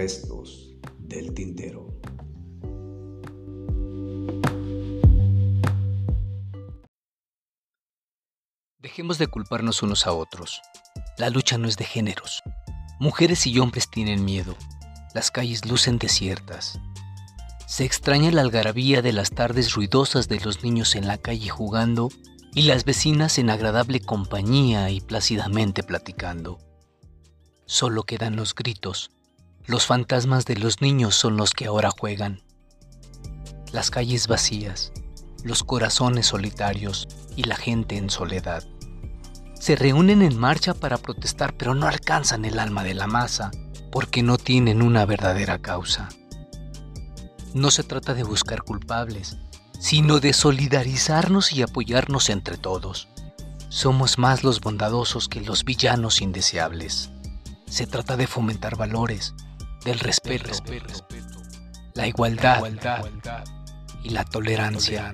restos del tintero. Dejemos de culparnos unos a otros. La lucha no es de géneros. Mujeres y hombres tienen miedo. Las calles lucen desiertas. Se extraña la algarabía de las tardes ruidosas de los niños en la calle jugando y las vecinas en agradable compañía y plácidamente platicando. Solo quedan los gritos. Los fantasmas de los niños son los que ahora juegan. Las calles vacías, los corazones solitarios y la gente en soledad. Se reúnen en marcha para protestar pero no alcanzan el alma de la masa porque no tienen una verdadera causa. No se trata de buscar culpables, sino de solidarizarnos y apoyarnos entre todos. Somos más los bondadosos que los villanos indeseables. Se trata de fomentar valores, del respeto, la igualdad y la tolerancia.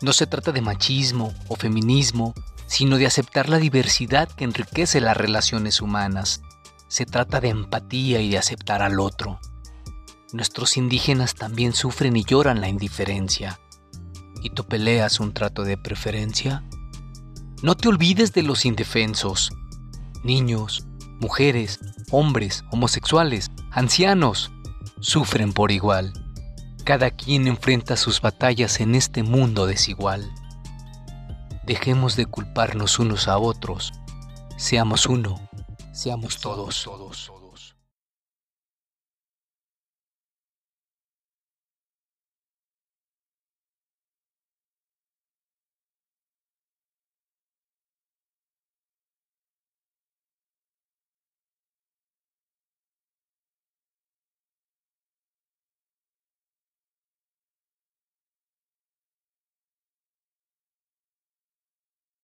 No se trata de machismo o feminismo, sino de aceptar la diversidad que enriquece las relaciones humanas. Se trata de empatía y de aceptar al otro. Nuestros indígenas también sufren y lloran la indiferencia. ¿Y tú peleas un trato de preferencia? No te olvides de los indefensos. Niños, mujeres, hombres, homosexuales, ancianos, sufren por igual. Cada quien enfrenta sus batallas en este mundo desigual. Dejemos de culparnos unos a otros. Seamos uno. Seamos todos. todos.